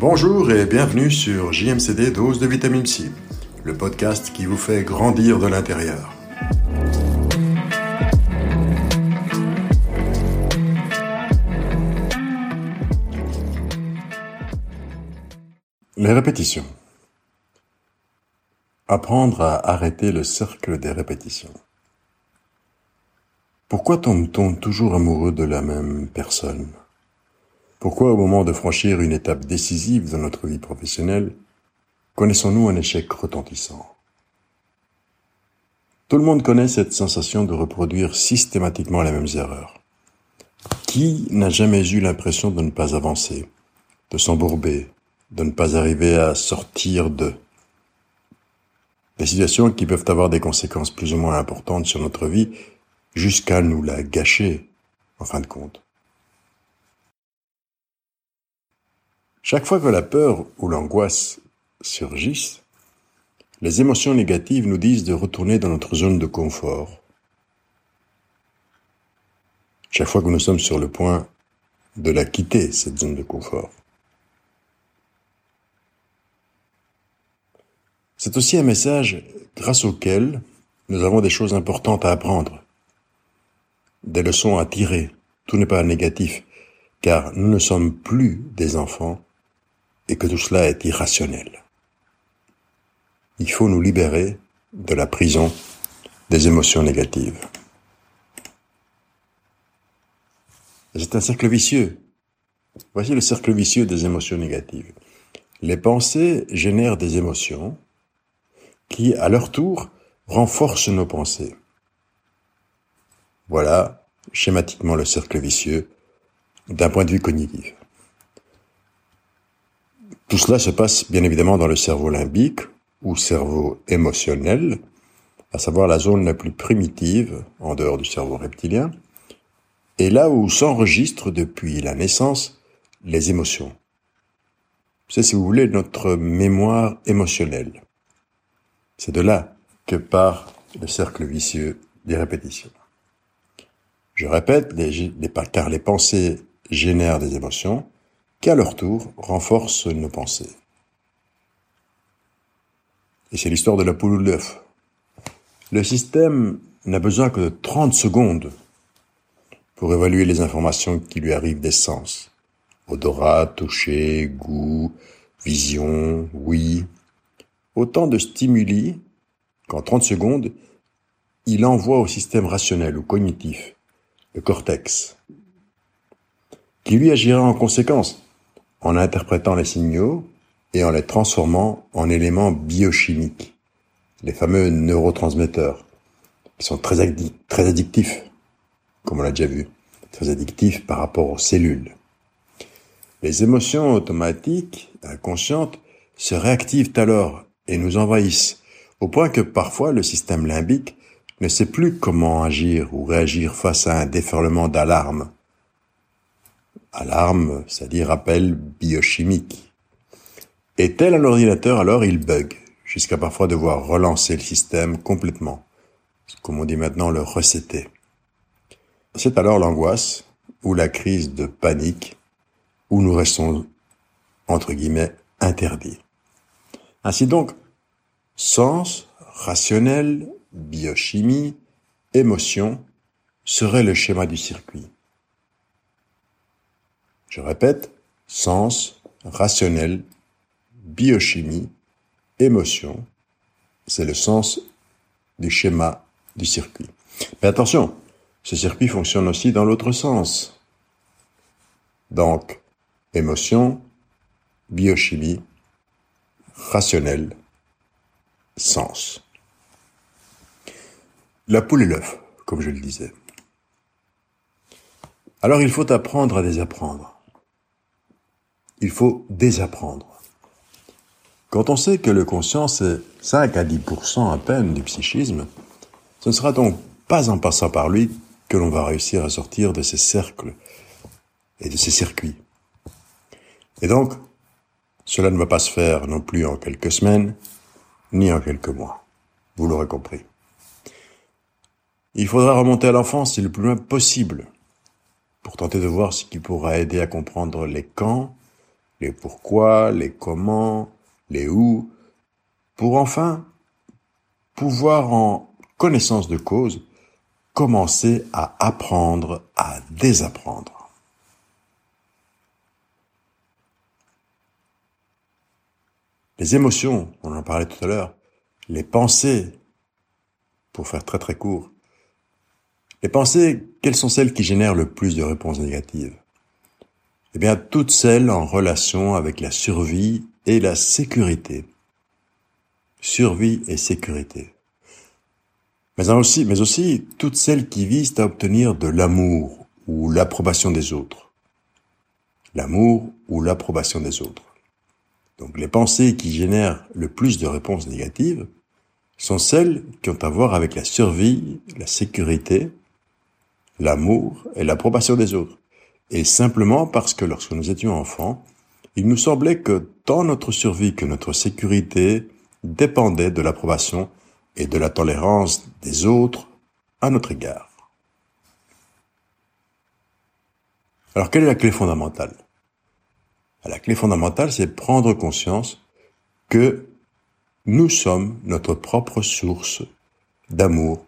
Bonjour et bienvenue sur JMCD Dose de Vitamine C, le podcast qui vous fait grandir de l'intérieur. Les répétitions. Apprendre à arrêter le cercle des répétitions. Pourquoi tombe-t-on toujours amoureux de la même personne? Pourquoi au moment de franchir une étape décisive dans notre vie professionnelle, connaissons-nous un échec retentissant? Tout le monde connaît cette sensation de reproduire systématiquement les mêmes erreurs. Qui n'a jamais eu l'impression de ne pas avancer, de s'embourber, de ne pas arriver à sortir de des situations qui peuvent avoir des conséquences plus ou moins importantes sur notre vie jusqu'à nous la gâcher, en fin de compte. Chaque fois que la peur ou l'angoisse surgissent, les émotions négatives nous disent de retourner dans notre zone de confort. Chaque fois que nous sommes sur le point de la quitter, cette zone de confort. C'est aussi un message grâce auquel nous avons des choses importantes à apprendre, des leçons à tirer. Tout n'est pas négatif, car nous ne sommes plus des enfants et que tout cela est irrationnel. Il faut nous libérer de la prison des émotions négatives. C'est un cercle vicieux. Voici le cercle vicieux des émotions négatives. Les pensées génèrent des émotions, qui, à leur tour, renforcent nos pensées. Voilà schématiquement le cercle vicieux d'un point de vue cognitif. Tout cela se passe bien évidemment dans le cerveau limbique ou cerveau émotionnel, à savoir la zone la plus primitive en dehors du cerveau reptilien, et là où s'enregistrent depuis la naissance les émotions. C'est, si vous voulez, notre mémoire émotionnelle. C'est de là que part le cercle vicieux des répétitions. Je répète, car les pensées génèrent des émotions qui à leur tour renforcent nos pensées. Et c'est l'histoire de la poule ou l'œuf. Le système n'a besoin que de 30 secondes pour évaluer les informations qui lui arrivent des sens. Odorat, toucher, goût, vision, oui, autant de stimuli qu'en 30 secondes, il envoie au système rationnel ou cognitif, le cortex, qui lui agira en conséquence, en interprétant les signaux et en les transformant en éléments biochimiques, les fameux neurotransmetteurs, qui sont très, addictifs, comme on l'a déjà vu, très addictifs par rapport aux cellules. Les émotions automatiques, inconscientes, se réactivent alors et nous envahissent, au point que parfois le système limbique ne sait plus comment agir ou réagir face à un déferlement d'alarme. Alarme, c'est-à-dire appel biochimique. Et tel un ordinateur, alors il bug, jusqu'à parfois devoir relancer le système complètement, comme on dit maintenant le resetter. C'est alors l'angoisse ou la crise de panique où nous restons, entre guillemets, interdits. Ainsi donc, sens, rationnel, biochimie, émotion serait le schéma du circuit. Je répète, sens, rationnel, biochimie, émotion, c'est le sens du schéma du circuit. Mais attention, ce circuit fonctionne aussi dans l'autre sens. Donc, émotion, biochimie, rationnel, sens. La poule et l'œuf, comme je le disais. Alors il faut apprendre à désapprendre. Il faut désapprendre. Quand on sait que le conscient est 5 à 10% à peine du psychisme, ce ne sera donc pas en passant par lui que l'on va réussir à sortir de ces cercles et de ces circuits. Et donc, cela ne va pas se faire non plus en quelques semaines, ni en quelques mois. Vous l'aurez compris. Il faudra remonter à l'enfance le plus loin possible pour tenter de voir ce qui pourra aider à comprendre les quand les pourquoi, les comment, les où, pour enfin pouvoir en connaissance de cause commencer à apprendre à désapprendre. Les émotions, on en parlait tout à l'heure, les pensées, pour faire très très court, les pensées, quelles sont celles qui génèrent le plus de réponses négatives? Eh bien, toutes celles en relation avec la survie et la sécurité. Survie et sécurité. Mais aussi, mais aussi toutes celles qui visent à obtenir de l'amour ou l'approbation des autres. L'amour ou l'approbation des autres. Donc les pensées qui génèrent le plus de réponses négatives sont celles qui ont à voir avec la survie, la sécurité l'amour et l'approbation des autres. Et simplement parce que lorsque nous étions enfants, il nous semblait que tant notre survie que notre sécurité dépendaient de l'approbation et de la tolérance des autres à notre égard. Alors quelle est la clé fondamentale? La clé fondamentale, c'est prendre conscience que nous sommes notre propre source d'amour,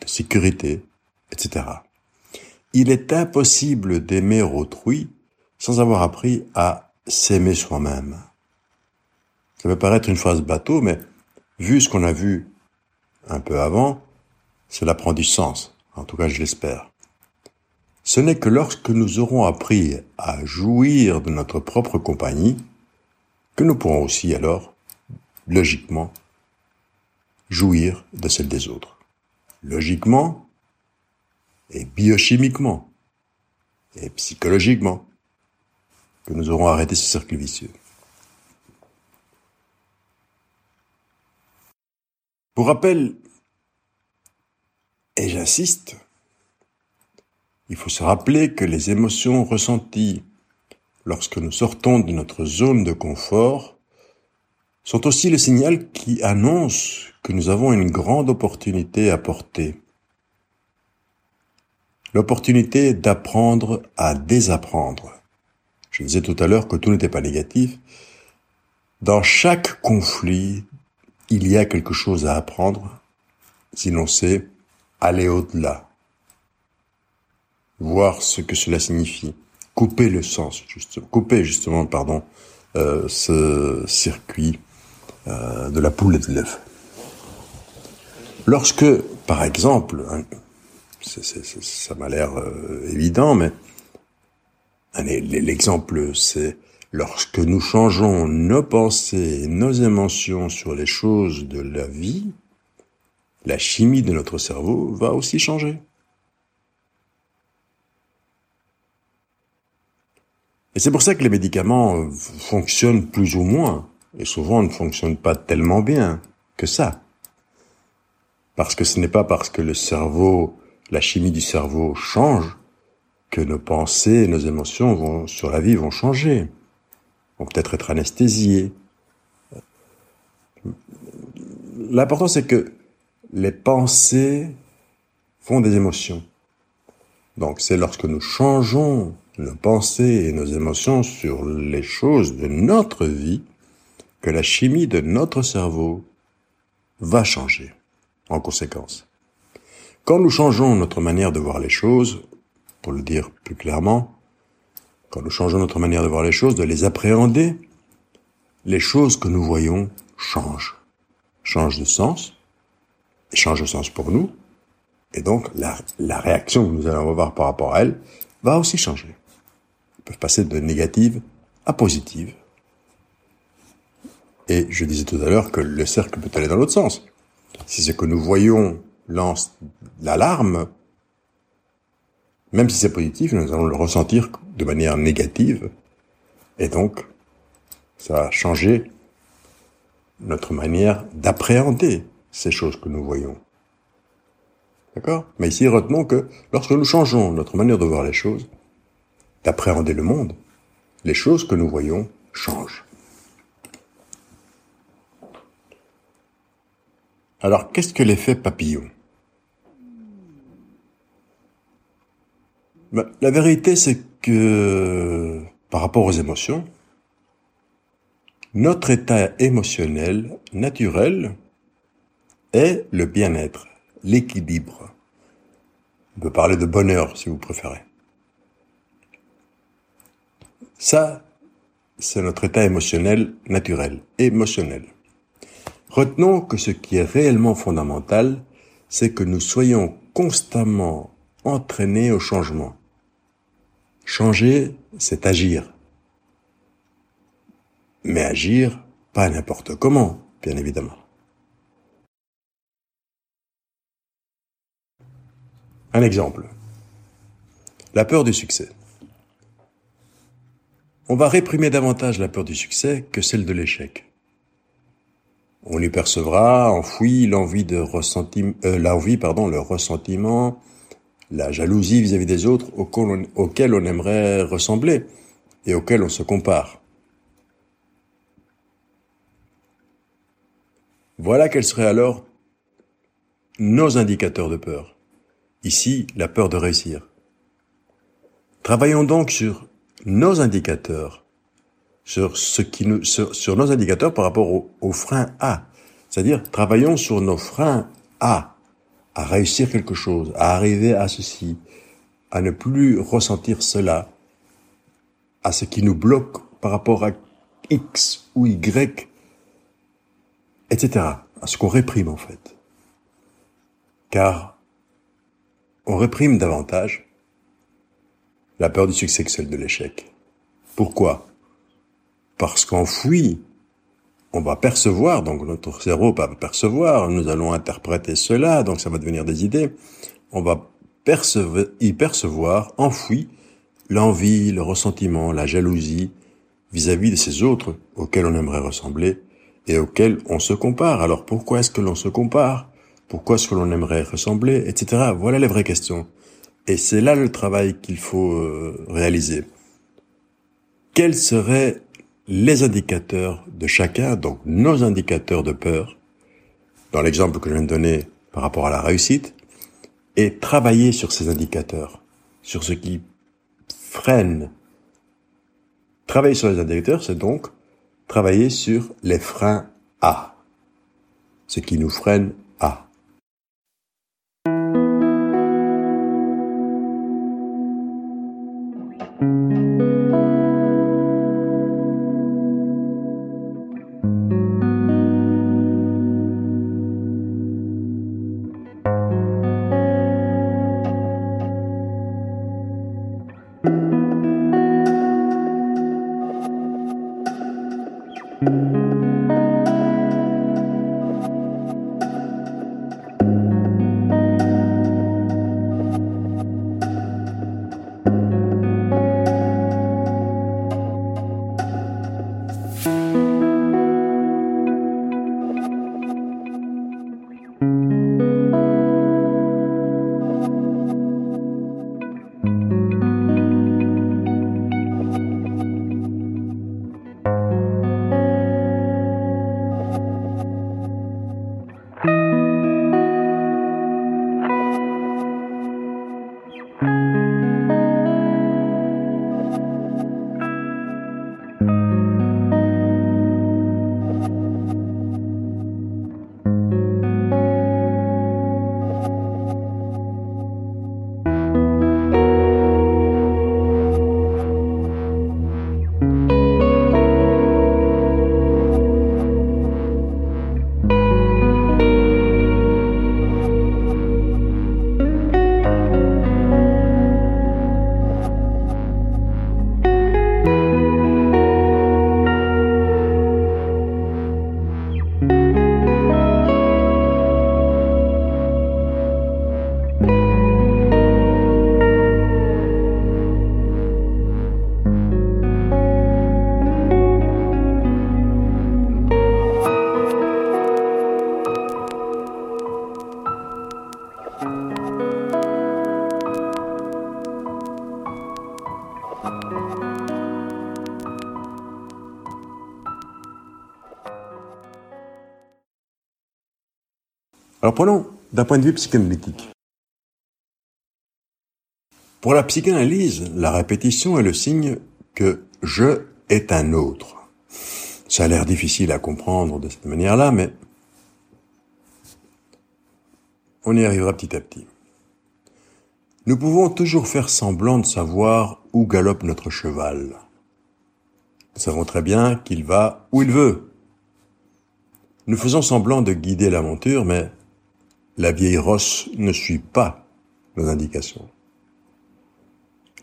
de sécurité, etc. Il est impossible d'aimer autrui sans avoir appris à s'aimer soi-même. Ça peut paraître une phrase bateau, mais vu ce qu'on a vu un peu avant, cela prend du sens. En tout cas, je l'espère. Ce n'est que lorsque nous aurons appris à jouir de notre propre compagnie que nous pourrons aussi alors, logiquement, jouir de celle des autres. Logiquement, et biochimiquement. Et psychologiquement. Que nous aurons arrêté ce cercle vicieux. Pour rappel, et j'insiste, il faut se rappeler que les émotions ressenties lorsque nous sortons de notre zone de confort sont aussi le signal qui annonce que nous avons une grande opportunité à porter l'opportunité d'apprendre à désapprendre. Je disais tout à l'heure que tout n'était pas négatif. Dans chaque conflit, il y a quelque chose à apprendre, sinon c'est aller au-delà, voir ce que cela signifie, couper le sens, justement, couper justement, pardon, euh, ce circuit euh, de la poule et de l'œuf. Lorsque, par exemple, ça m'a l'air euh, évident, mais l'exemple, c'est lorsque nous changeons nos pensées, nos émotions sur les choses de la vie, la chimie de notre cerveau va aussi changer. Et c'est pour ça que les médicaments euh, fonctionnent plus ou moins, et souvent ne fonctionnent pas tellement bien que ça. Parce que ce n'est pas parce que le cerveau la chimie du cerveau change, que nos pensées et nos émotions vont, sur la vie vont changer, vont peut-être être anesthésiées. L'important c'est que les pensées font des émotions. Donc c'est lorsque nous changeons nos pensées et nos émotions sur les choses de notre vie que la chimie de notre cerveau va changer en conséquence. Quand nous changeons notre manière de voir les choses, pour le dire plus clairement, quand nous changeons notre manière de voir les choses, de les appréhender, les choses que nous voyons changent, changent de sens, changent de sens pour nous, et donc la, la réaction que nous allons avoir par rapport à elles va aussi changer. Elles peuvent passer de négative à positive. Et je disais tout à l'heure que le cercle peut aller dans l'autre sens. Si ce que nous voyons lance l'alarme, même si c'est positif, nous allons le ressentir de manière négative. Et donc, ça va changer notre manière d'appréhender ces choses que nous voyons. D'accord? Mais ici, retenons que lorsque nous changeons notre manière de voir les choses, d'appréhender le monde, les choses que nous voyons changent. Alors, qu'est-ce que l'effet papillon? Bah, La vérité, c'est que par rapport aux émotions, notre état émotionnel naturel est le bien-être, l'équilibre. On peut parler de bonheur si vous préférez. Ça, c'est notre état émotionnel naturel, émotionnel. Retenons que ce qui est réellement fondamental, c'est que nous soyons constamment entraînés au changement. Changer, c'est agir. Mais agir, pas n'importe comment, bien évidemment. Un exemple. La peur du succès. On va réprimer davantage la peur du succès que celle de l'échec. On y percevra enfoui l'envie de ressentiment, euh, l'envie, pardon, le ressentiment, la jalousie vis-à-vis des autres auxquels on aimerait ressembler et auxquels on se compare. Voilà quels seraient alors nos indicateurs de peur. Ici, la peur de réussir. Travaillons donc sur nos indicateurs, sur ce qui nous, sur, nos indicateurs par rapport aux au freins A. C'est-à-dire, travaillons sur nos freins A, à réussir quelque chose, à arriver à ceci, à ne plus ressentir cela, à ce qui nous bloque par rapport à X ou Y etc. À ce qu'on réprime en fait. Car on réprime davantage la peur du succès que celle de l'échec. Pourquoi? Parce qu'enfoui, on va percevoir, donc notre cerveau va percevoir, nous allons interpréter cela, donc ça va devenir des idées, on va y percevoir, enfoui, l'envie, le ressentiment, la jalousie vis-à-vis -vis de ces autres auxquels on aimerait ressembler, et auquel on se compare. Alors pourquoi est-ce que l'on se compare? Pourquoi est-ce que l'on aimerait ressembler Etc. Voilà les vraies questions. Et c'est là le travail qu'il faut euh, réaliser. Quels seraient les indicateurs de chacun, donc nos indicateurs de peur, dans l'exemple que je viens de donner par rapport à la réussite, et travailler sur ces indicateurs, sur ce qui freine. Travailler sur les indicateurs, c'est donc travailler sur les freins A, ce qui nous freine A. Alors prenons d'un point de vue psychanalytique. Pour la psychanalyse, la répétition est le signe que je est un autre. Ça a l'air difficile à comprendre de cette manière-là, mais on y arrivera petit à petit. Nous pouvons toujours faire semblant de savoir où galope notre cheval. Nous savons très bien qu'il va où il veut. Nous faisons semblant de guider la monture, mais la vieille rosse ne suit pas nos indications.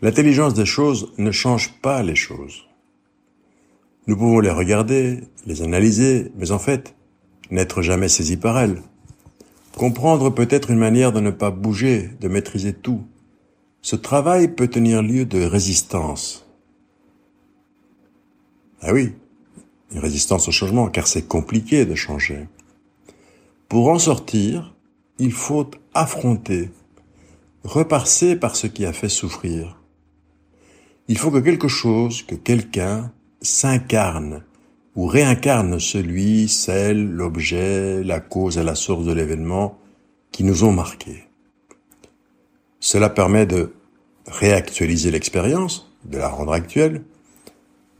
L'intelligence des choses ne change pas les choses. Nous pouvons les regarder, les analyser, mais en fait, n'être jamais saisis par elles. Comprendre peut être une manière de ne pas bouger, de maîtriser tout. Ce travail peut tenir lieu de résistance. Ah oui, une résistance au changement, car c'est compliqué de changer. Pour en sortir, il faut affronter, repasser par ce qui a fait souffrir. Il faut que quelque chose, que quelqu'un s'incarne ou réincarne celui, celle, l'objet, la cause et la source de l'événement qui nous ont marqués. Cela permet de réactualiser l'expérience, de la rendre actuelle,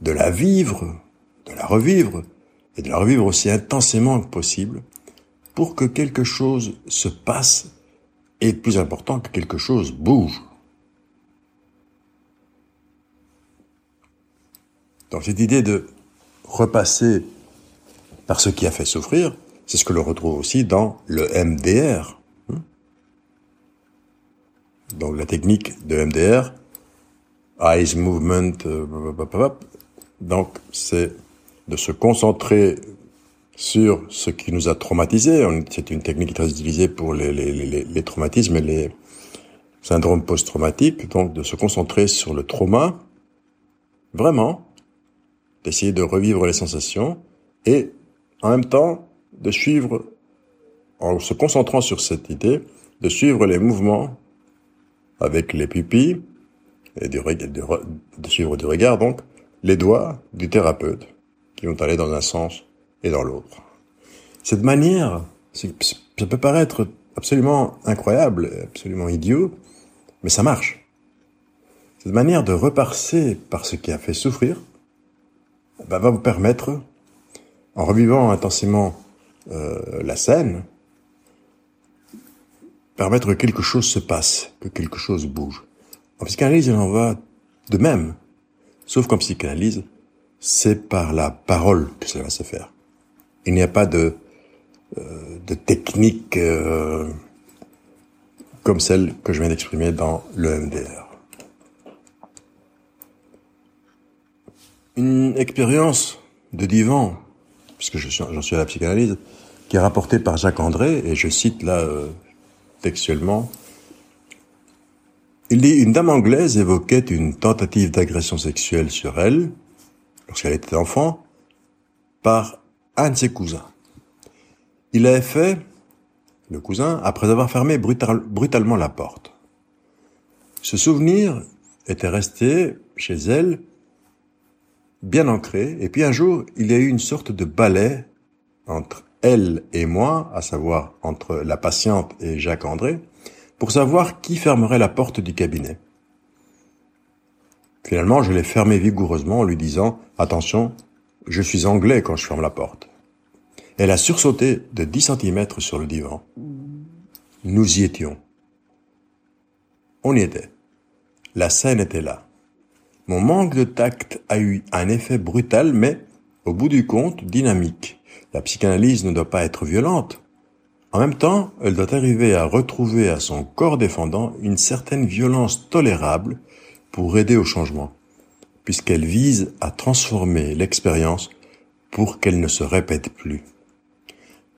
de la vivre, de la revivre, et de la revivre aussi intensément que possible, pour que quelque chose se passe, et plus important que quelque chose bouge. Donc cette idée de repasser par ce qui a fait souffrir, c'est ce que l'on retrouve aussi dans le MDR. Donc la technique de MDR, Eyes Movement, euh, donc c'est de se concentrer sur ce qui nous a traumatisé. C'est une technique très utilisée pour les, traumatismes et les syndromes post-traumatiques, donc de se concentrer sur le trauma, vraiment, d'essayer de revivre les sensations et en même temps de suivre, en se concentrant sur cette idée, de suivre les mouvements avec les pupilles et de, de suivre du regard donc les doigts du thérapeute qui vont aller dans un sens et dans l'autre. Cette manière, ça peut paraître absolument incroyable, absolument idiot, mais ça marche. Cette manière de repasser par ce qui a fait souffrir, bah, va vous permettre, en revivant intensément euh, la scène, permettre que quelque chose se passe, que quelque chose bouge. En psychanalyse, il en va de même. Sauf qu'en psychanalyse, c'est par la parole que ça va se faire. Il n'y a pas de, euh, technique euh, comme celle que je viens d'exprimer dans le MDR. une expérience de divan, puisque j'en suis à la psychanalyse, qui est rapportée par Jacques André, et je cite là euh, textuellement, il dit une dame anglaise évoquait une tentative d'agression sexuelle sur elle, lorsqu'elle était enfant, par un de ses cousins. Il l'avait fait, le cousin, après avoir fermé brutalement la porte. Ce souvenir était resté chez elle bien ancré. Et puis un jour, il y a eu une sorte de balai entre elle et moi, à savoir entre la patiente et Jacques André, pour savoir qui fermerait la porte du cabinet. Finalement, je l'ai fermé vigoureusement en lui disant « Attention, je suis anglais quand je ferme la porte. » Elle a sursauté de 10 cm sur le divan. Nous y étions. On y était. La scène était là. Mon manque de tact a eu un effet brutal, mais, au bout du compte, dynamique. La psychanalyse ne doit pas être violente. En même temps, elle doit arriver à retrouver à son corps défendant une certaine violence tolérable pour aider au changement, puisqu'elle vise à transformer l'expérience pour qu'elle ne se répète plus.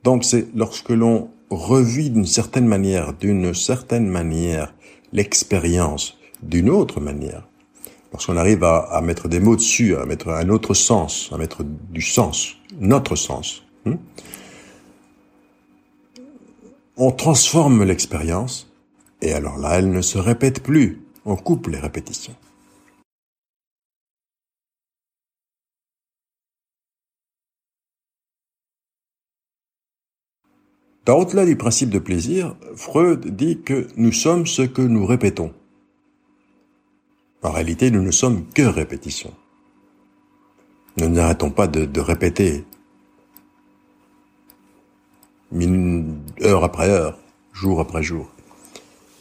Donc c'est lorsque l'on revit d'une certaine manière, d'une certaine manière, l'expérience d'une autre manière, lorsqu'on arrive à, mettre des mots dessus, à mettre un autre sens, à mettre du sens, notre sens, hein, on transforme l'expérience, et alors là, elle ne se répète plus. On coupe les répétitions. Dans au-delà du principe de plaisir, Freud dit que nous sommes ce que nous répétons. En réalité, nous ne sommes que répétition. Nous n'arrêtons pas de, de répéter, heure après heure, jour après jour.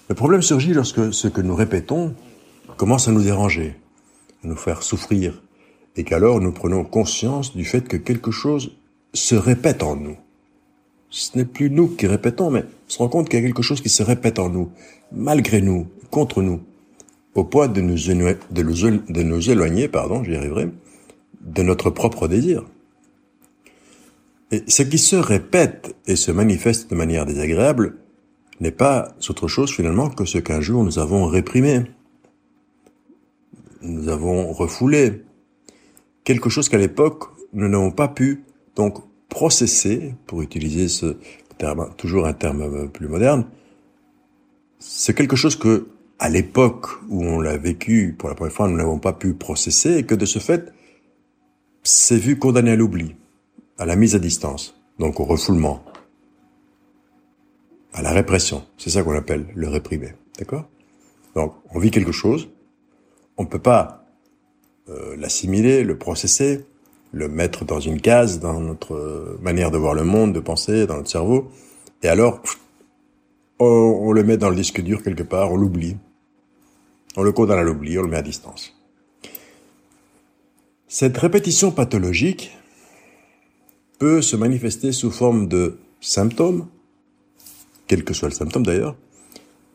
Le problème surgit lorsque ce que nous répétons commence à nous déranger, à nous faire souffrir, et qu'alors nous prenons conscience du fait que quelque chose se répète en nous. Ce n'est plus nous qui répétons, mais on se rend compte qu'il y a quelque chose qui se répète en nous, malgré nous, contre nous, au point de nous, de nous, de nous éloigner, pardon, j'y arriverai, de notre propre désir. Et ce qui se répète et se manifeste de manière désagréable n'est pas autre chose finalement que ce qu'un jour nous avons réprimé, nous avons refoulé, quelque chose qu'à l'époque nous n'avons pas pu donc processer, pour utiliser ce terme, toujours un terme plus moderne, c'est quelque chose que à l'époque où on l'a vécu pour la première fois, nous n'avons pas pu processer et que de ce fait, c'est vu condamné à l'oubli, à la mise à distance, donc au refoulement, à la répression. C'est ça qu'on appelle le réprimé. D'accord? Donc, on vit quelque chose, on ne peut pas euh, l'assimiler, le processer, le mettre dans une case, dans notre manière de voir le monde, de penser, dans notre cerveau, et alors, on, le met dans le disque dur quelque part, on l'oublie. On le condamne à l'oubli, on le met à distance. Cette répétition pathologique peut se manifester sous forme de symptômes, quel que soit le symptôme d'ailleurs,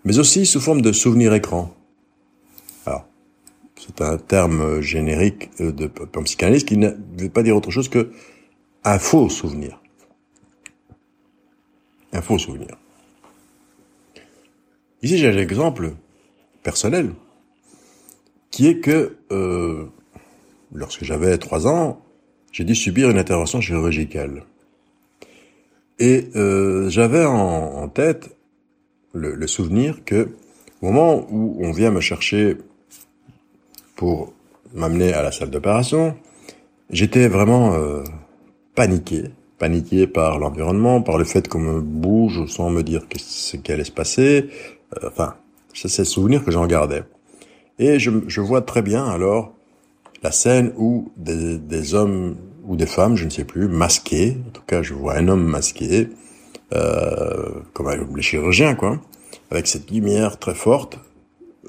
mais aussi sous forme de souvenirs écran. C'est un terme générique de, en psychanalyse qui ne veut pas dire autre chose que un faux souvenir. Un faux souvenir. Ici, j'ai un exemple personnel qui est que euh, lorsque j'avais trois ans, j'ai dû subir une intervention chirurgicale. Et euh, j'avais en, tête le, souvenir que au moment où on vient me chercher pour m'amener à la salle d'opération, j'étais vraiment euh, paniqué, paniqué par l'environnement, par le fait qu'on me bouge sans me dire ce qui allait se passer. Euh, enfin, c'est le souvenir que j'en gardais. Et je, vois très bien alors la scène où des, des, hommes ou des femmes, je ne sais plus, masqués, en tout cas je vois un homme masqué, euh, comme les chirurgiens quoi, avec cette lumière très forte,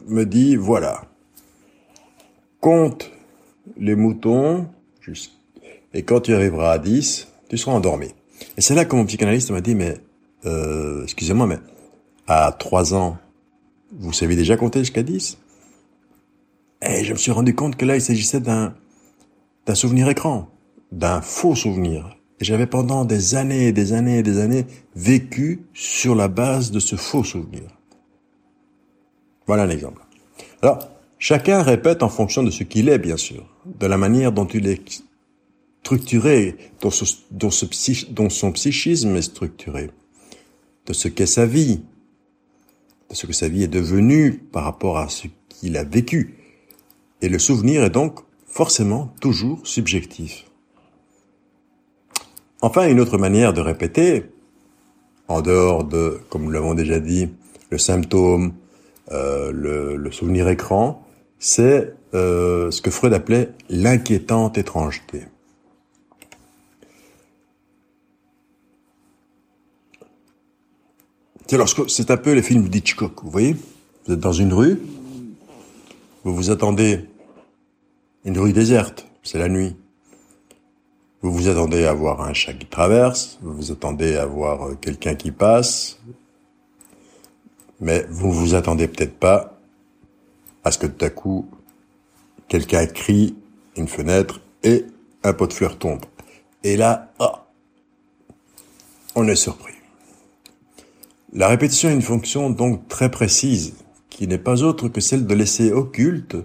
me dit voilà, compte les moutons, et quand tu arriveras à 10, tu seras endormi. Et c'est là que mon psychanalyste m'a dit, mais euh, excusez-moi, mais à 3 ans, vous savez déjà compter jusqu'à 10 et je me suis rendu compte que là, il s'agissait d'un, d'un souvenir écran, d'un faux souvenir. Et j'avais pendant des années et des années et des années vécu sur la base de ce faux souvenir. Voilà un exemple. Alors, chacun répète en fonction de ce qu'il est, bien sûr, de la manière dont il est structuré, dont, son psychisme est structuré, de ce qu'est sa vie, de ce que sa vie est devenue par rapport à ce qu'il a vécu. Et le souvenir est donc forcément toujours subjectif. Enfin, une autre manière de répéter, en dehors de, comme nous l'avons déjà dit, le symptôme, euh, le, souvenir écran, c'est euh, ce que Freud appelait l'inquiétante étrangeté. C'est un peu les films d'Hitchcock, vous voyez? Vous êtes dans une rue, vous vous attendez une rue déserte, c'est la nuit. Vous vous attendez à voir un chat qui traverse, vous vous attendez à voir euh, quelqu'un qui passe, mais vous vous attendez peut-être pas à ce que tout à coup quelqu'un crie une fenêtre et un pot de fleurs tombe. Et là, oh, on est surpris. La répétition a une fonction donc très précise qui n'est pas autre que celle de laisser occulte,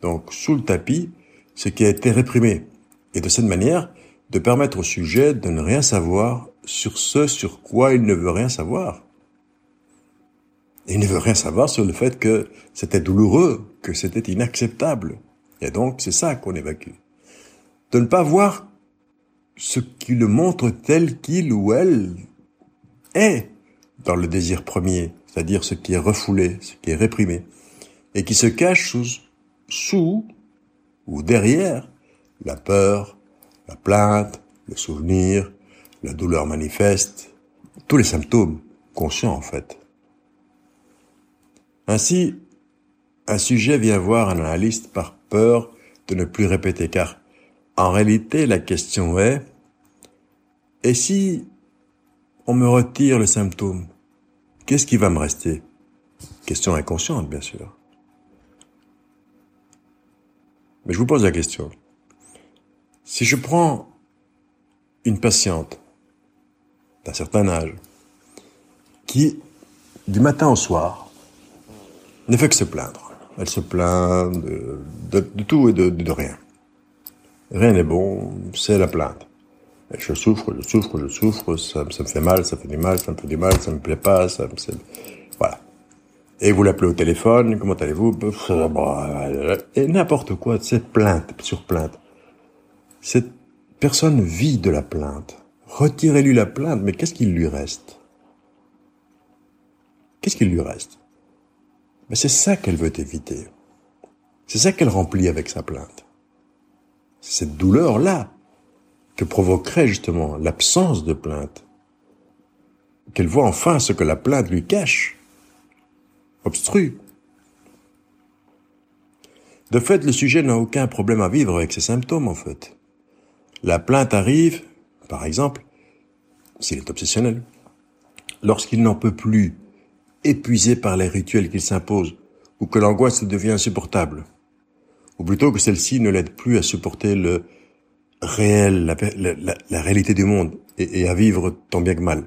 donc sous le tapis, ce qui a été réprimé, et de cette manière de permettre au sujet de ne rien savoir sur ce sur quoi il ne veut rien savoir. Il ne veut rien savoir sur le fait que c'était douloureux, que c'était inacceptable. Et donc, c'est ça qu'on évacue. De ne pas voir ce qui le montre tel qu'il ou elle est dans le désir premier, c'est-à-dire ce qui est refoulé, ce qui est réprimé, et qui se cache sous, ou derrière la peur, la plainte, le souvenir, la douleur manifeste, tous les symptômes conscients en fait. Ainsi, un sujet vient voir un analyste par peur de ne plus répéter, car en réalité la question est, et si on me retire le symptôme, qu'est-ce qui va me rester? Question inconsciente, bien sûr. Mais je vous pose la question. Si je prends une patiente d'un certain âge qui, du matin au soir, ne fait que se plaindre. Elle se plaint de, tout et de, rien. Rien n'est bon, c'est la plainte. je souffre, je souffre, je souffre, ça, me fait mal, ça fait du mal, ça me fait du mal, ça me plaît pas, ça me... Voilà. Et vous l'appelez au téléphone, comment allez-vous? Et n'importe quoi, cette plainte sur plainte. Cette personne vit de la plainte. Retirez-lui la plainte, mais qu'est-ce qu'il lui reste? Qu'est-ce qu'il lui reste? Mais c'est ça qu'elle veut éviter. C'est ça qu'elle remplit avec sa plainte. C'est cette douleur-là que provoquerait justement l'absence de plainte. Qu'elle voit enfin ce que la plainte lui cache, obstrue. De fait, le sujet n'a aucun problème à vivre avec ses symptômes, en fait. La plainte arrive, par exemple, s'il est obsessionnel, lorsqu'il n'en peut plus épuisé par les rituels qu'il s'impose, ou que l'angoisse devient insupportable, ou plutôt que celle-ci ne l'aide plus à supporter le réel, la, réalité du monde, et, à vivre tant bien que mal.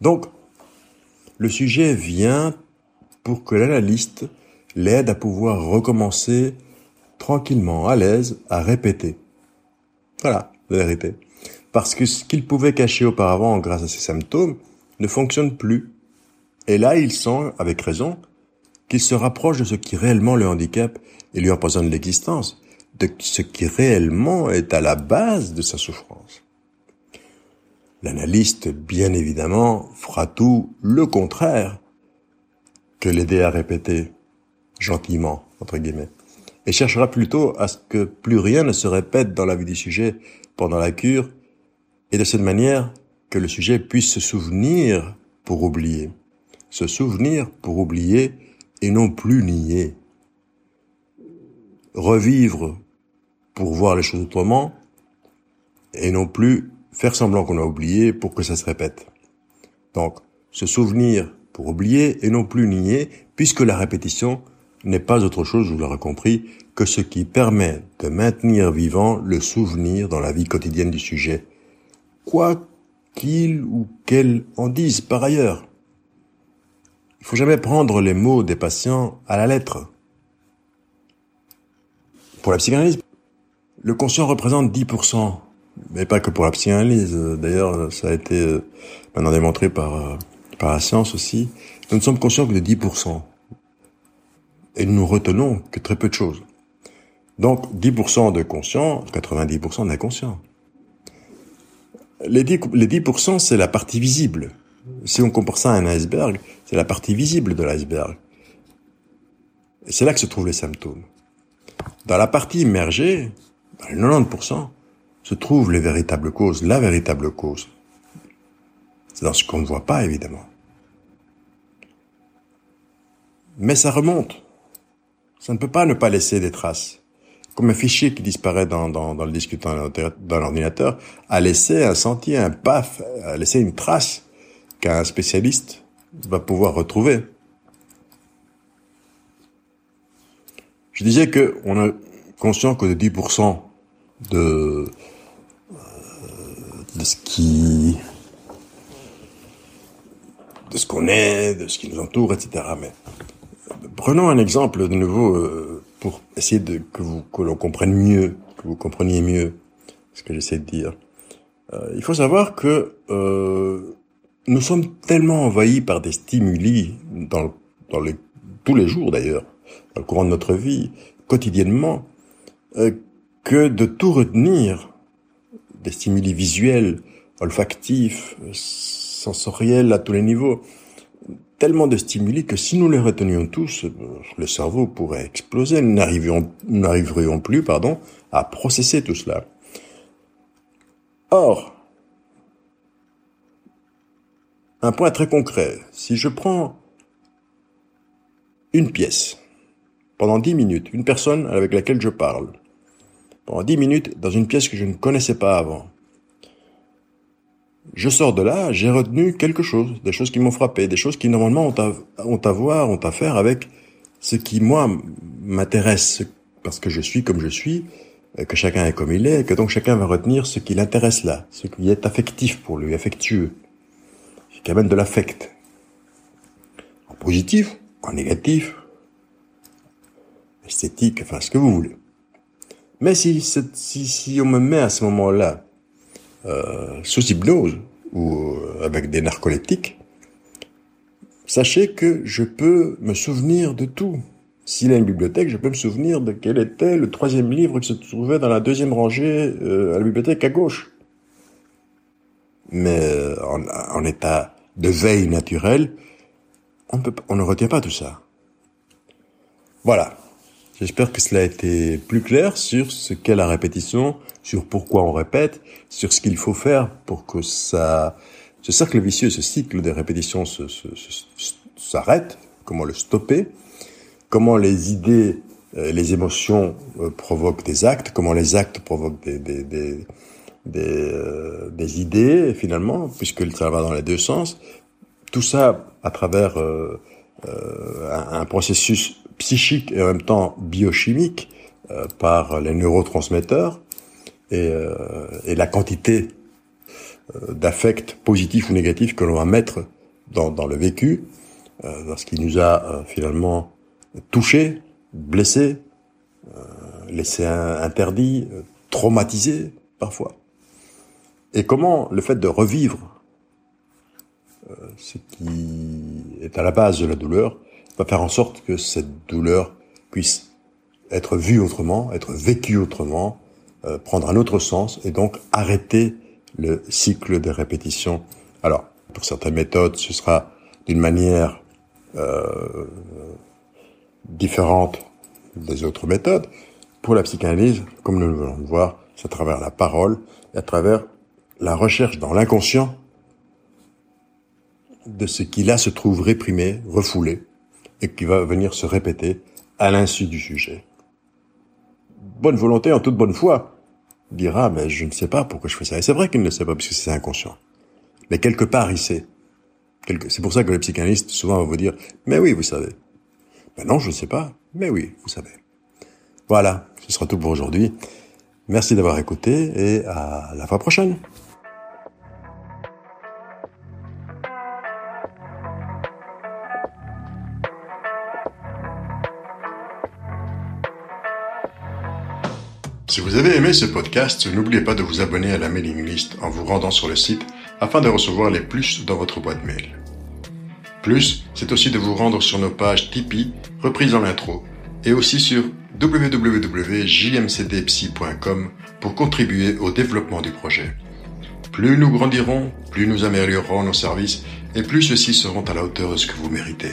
Donc, le sujet vient pour que l'analyste l'aide à pouvoir recommencer tranquillement, à l'aise, à répéter. Voilà, la vérité. Parce que ce qu'il pouvait cacher auparavant grâce à ses symptômes ne fonctionne plus. Et là, il sent, avec raison, qu'il se rapproche de ce qui réellement le handicape et lui empoisonne l'existence, de ce qui réellement est à la base de sa souffrance. L'analyste, bien évidemment, fera tout le contraire que l'aider à répéter gentiment, entre guillemets, et cherchera plutôt à ce que plus rien ne se répète dans la vie du sujet pendant la cure, et de cette manière que le sujet puisse se souvenir pour oublier se souvenir pour oublier et non plus nier. Revivre pour voir les choses autrement et non plus faire semblant qu'on a oublié pour que ça se répète. Donc, se souvenir pour oublier et non plus nier, puisque la répétition n'est pas autre chose, vous l'aurez compris, que ce qui permet de maintenir vivant le souvenir dans la vie quotidienne du sujet, quoi qu'il ou qu'elle en dise par ailleurs. Il faut jamais prendre les mots des patients à la lettre. Pour la psychanalyse, le conscient représente 10%, mais pas que pour la psychanalyse. D'ailleurs, ça a été euh, maintenant démontré par, euh, par la science aussi. Nous ne sommes conscients que de 10%. Et nous retenons que très peu de choses. Donc, 10% de conscient, 90% d'inconscient. Les 10%, les 10% c'est la partie visible. Si on compare ça à un iceberg, c'est la partie visible de l'iceberg. Et c'est là que se trouvent les symptômes. Dans la partie immergée, dans les 90%, se trouvent les véritables causes, la véritable cause. C'est dans ce qu'on ne voit pas, évidemment. Mais ça remonte. Ça ne peut pas ne pas laisser des traces. Comme un fichier qui disparaît dans, le disque dans l'ordinateur, a laissé un sentier, un paf, a laissé une trace qu'un spécialiste va pouvoir retrouver. Je disais que on est conscient que de 10% de, euh, de ce qui de ce qu'on est, de ce qui nous entoure, etc. Mais prenons un exemple de nouveau euh, pour essayer de que vous que l'on comprenne mieux, que vous compreniez mieux ce que j'essaie de dire. Euh, il faut savoir que nous sommes tellement envahis par des stimuli dans, dans les, tous les jours d'ailleurs, dans le courant de notre vie, quotidiennement, euh, que de tout retenir, des stimuli visuels, olfactifs, sensoriels à tous les niveaux, tellement de stimuli que si nous les retenions tous, euh, le cerveau pourrait exploser. Nous n'arriverions plus pardon, à processer tout cela. Or, un point très concret, si je prends une pièce pendant dix minutes, une personne avec laquelle je parle, pendant dix minutes dans une pièce que je ne connaissais pas avant, je sors de là, j'ai retenu quelque chose, des choses qui m'ont frappé, des choses qui normalement ont à, voir, ont à faire avec ce qui, moi, m'intéresse, parce que je suis comme je suis, que chacun est comme il est, et que donc chacun va retenir ce qui l'intéresse là, ce qui est affectif pour lui, affectueux, qui amène de l'affect. En positif, en négatif, esthétique, enfin ce que vous voulez. Mais si, on me met à ce moment-là euh, sous hypnose ou euh, avec des narcoleptiques, sachez que je peux me souvenir de tout. S'il a une bibliothèque, je peux me souvenir de quel était le troisième livre qui se trouvait dans la deuxième rangée euh, à la bibliothèque à gauche. Mais en, en, état de veille naturelle, on, ne retient pas tout ça. Voilà. J'espère que cela a été plus clair sur ce qu'est la répétition, sur pourquoi on répète, sur ce qu'il faut faire pour que ça, ce cercle vicieux, ce cycle des répétitions s'arrête, comment le stopper, comment les idées, euh, les émotions euh, provoquent des actes, comment les actes provoquent des, des, des, des, euh, idées finalement, puisque ça va dans les deux sens. Tout ça à travers un, un processus psychique et en même temps biochimique euh, par les neurotransmetteurs et, euh, la quantité euh, d'affects positifs ou négatifs que l'on va mettre dans, dans le vécu, qui nous a finalement touché, blessé, laissé interdit, traumatisé parfois. Et comment le fait de revivre ce qui est à la base de la douleur va faire en sorte que cette douleur puisse être vue autrement, être vécue autrement, euh, prendre un autre sens et donc arrêter le cycle des répétitions. Alors, pour certaines méthodes, ce sera d'une manière euh, différente des autres méthodes. Pour la psychanalyse, comme nous venons de voir, c'est à travers la parole et à travers la recherche dans l'inconscient de ce qui là se trouve réprimé, refoulé, et qui va venir se répéter à l'insu du sujet. Bonne volonté en toute bonne foi dira, mais je ne sais pas pourquoi je fais ça. Et c'est vrai qu'il ne sait pas, puisque c'est inconscient. Mais quelque part, il sait. C'est pour ça que les psychanalystes, souvent, vont vous dire, mais oui, vous savez. Ben non, je ne sais pas. Mais oui, vous savez. Voilà, ce sera tout pour aujourd'hui. Merci d'avoir écouté et à la fois prochaine. Si vous avez aimé ce podcast, n'oubliez pas de vous abonner à la mailing list en vous rendant sur le site afin de recevoir les plus dans votre boîte mail. Plus, c'est aussi de vous rendre sur nos pages Tipeee, reprises en l'intro, et aussi sur www.jmcdpsy.com pour contribuer au développement du projet. Plus nous grandirons, plus nous améliorerons nos services et plus ceux-ci seront à la hauteur de ce que vous méritez.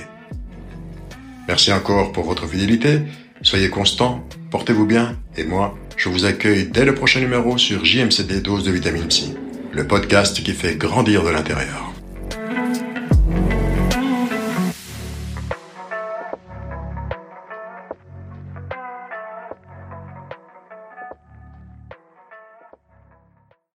Merci encore pour votre fidélité, soyez constants, portez-vous bien, et moi, je vous accueille dès le prochain numéro sur JMCD Dose de Vitamine C, le podcast qui fait grandir de l'intérieur.